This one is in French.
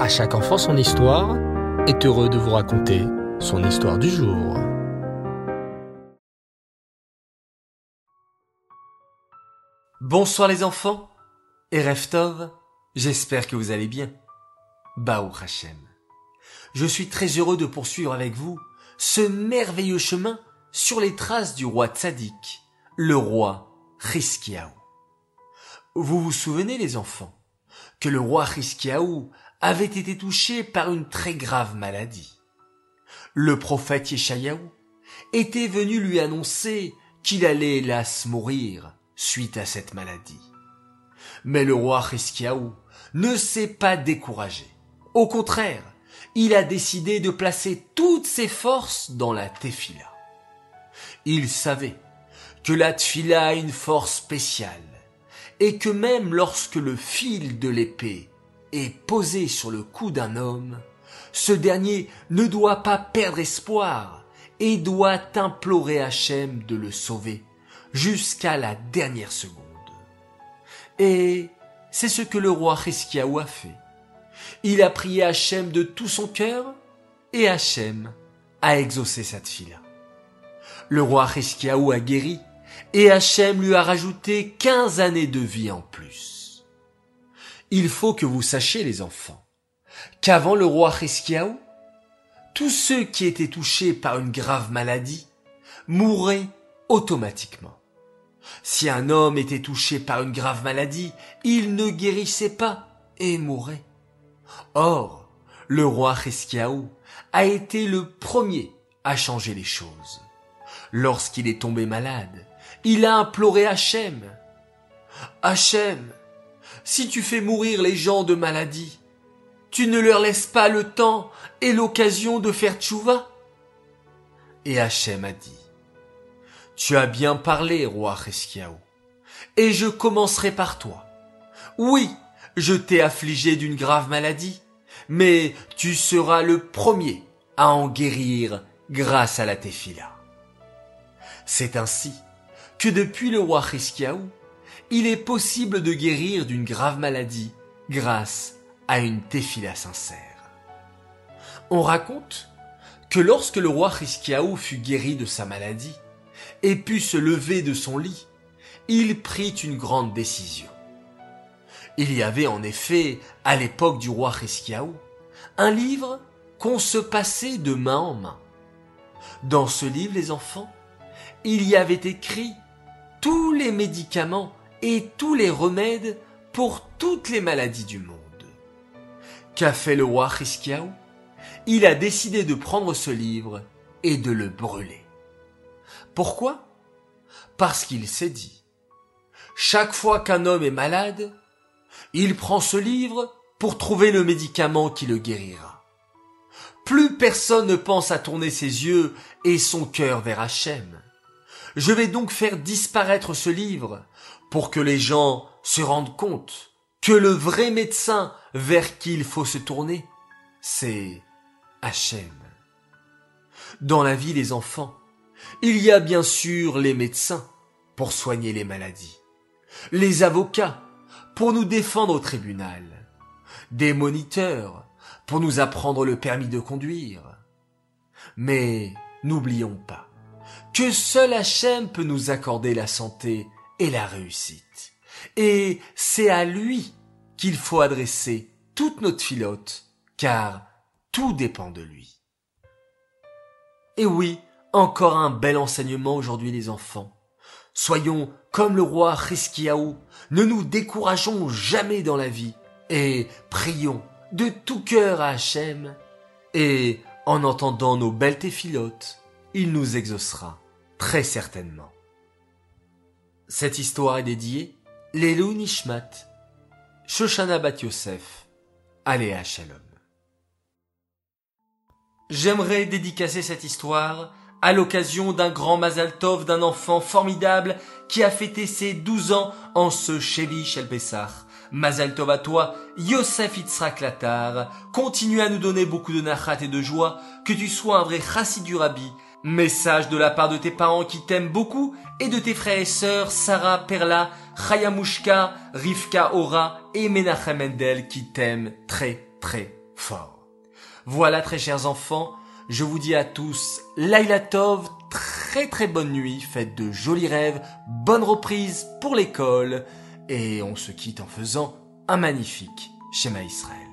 À chaque enfant son histoire est heureux de vous raconter son histoire du jour. Bonsoir les enfants et Reftov, j'espère que vous allez bien. Baou Hachem. Je suis très heureux de poursuivre avec vous ce merveilleux chemin sur les traces du roi Tzadik, le roi Chiskiaou. Vous vous souvenez les enfants que le roi Chiskiaou avait été touché par une très grave maladie. Le prophète Yeshayahu était venu lui annoncer qu'il allait hélas mourir suite à cette maladie. Mais le roi Chiskiaou ne s'est pas découragé. Au contraire, il a décidé de placer toutes ses forces dans la tefila. Il savait que la tefila a une force spéciale et que même lorsque le fil de l'épée est posé sur le cou d'un homme, ce dernier ne doit pas perdre espoir et doit implorer Hachem de le sauver jusqu'à la dernière seconde. Et c'est ce que le roi Hiskiaou a fait. Il a prié Hachem de tout son cœur et Hachem a exaucé cette fille. Le roi Hiskiaou a guéri et Hachem lui a rajouté quinze années de vie en plus. Il faut que vous sachiez les enfants qu'avant le roi Hiskiaou, tous ceux qui étaient touchés par une grave maladie mouraient automatiquement. Si un homme était touché par une grave maladie, il ne guérissait pas et mourait. Or, le roi Hiskiaou a été le premier à changer les choses. Lorsqu'il est tombé malade, il a imploré Hachem. Hachem, si tu fais mourir les gens de maladie, tu ne leur laisses pas le temps et l'occasion de faire tchouva? Et Hachem a dit, tu as bien parlé, roi Cheskiaou, et je commencerai par toi. Oui, je t'ai affligé d'une grave maladie, mais tu seras le premier à en guérir grâce à la tefila. C'est ainsi que depuis le roi il est possible de guérir d'une grave maladie grâce à une tefila sincère. On raconte que lorsque le roi Hiskiaou fut guéri de sa maladie et put se lever de son lit, il prit une grande décision. Il y avait en effet, à l'époque du roi Hiskiaou, un livre qu'on se passait de main en main. Dans ce livre, les enfants, il y avait écrit tous les médicaments et tous les remèdes pour toutes les maladies du monde. Qu'a fait le roi Hiskiaou Il a décidé de prendre ce livre et de le brûler. Pourquoi? Parce qu'il s'est dit, chaque fois qu'un homme est malade, il prend ce livre pour trouver le médicament qui le guérira. Plus personne ne pense à tourner ses yeux et son cœur vers Hachem. Je vais donc faire disparaître ce livre pour que les gens se rendent compte que le vrai médecin vers qui il faut se tourner, c'est Hachem. Dans la vie, les enfants, il y a bien sûr les médecins pour soigner les maladies, les avocats pour nous défendre au tribunal, des moniteurs pour nous apprendre le permis de conduire. Mais n'oublions pas que seul Hachem peut nous accorder la santé et la réussite. Et c'est à lui qu'il faut adresser toute notre filote, car tout dépend de lui. Et oui, encore un bel enseignement aujourd'hui les enfants. Soyons comme le roi Hiskiaou, ne nous décourageons jamais dans la vie, et prions de tout cœur à Hachem, et en entendant nos belles téphilotes, il nous exaucera très certainement. Cette histoire est dédiée Lelou Nishmat, Shoshana Bat Yosef, Aléa Shalom. J'aimerais dédicacer cette histoire à l'occasion d'un grand Mazal Tov d'un enfant formidable qui a fêté ses douze ans en ce Chevi Shel Pessah. Mazal Tov à toi, Yosef Itzrak Latar. Continue à nous donner beaucoup de nachat et de joie, que tu sois un vrai chassid du Rabbi, Message de la part de tes parents qui t'aiment beaucoup et de tes frères et sœurs Sarah, Perla, Chayamushka, Rivka, Ora et Menachem Mendel qui t'aiment très très fort. Voilà très chers enfants, je vous dis à tous Laila Tov, très très bonne nuit, faites de jolis rêves, bonne reprise pour l'école, et on se quitte en faisant un magnifique schéma Israël.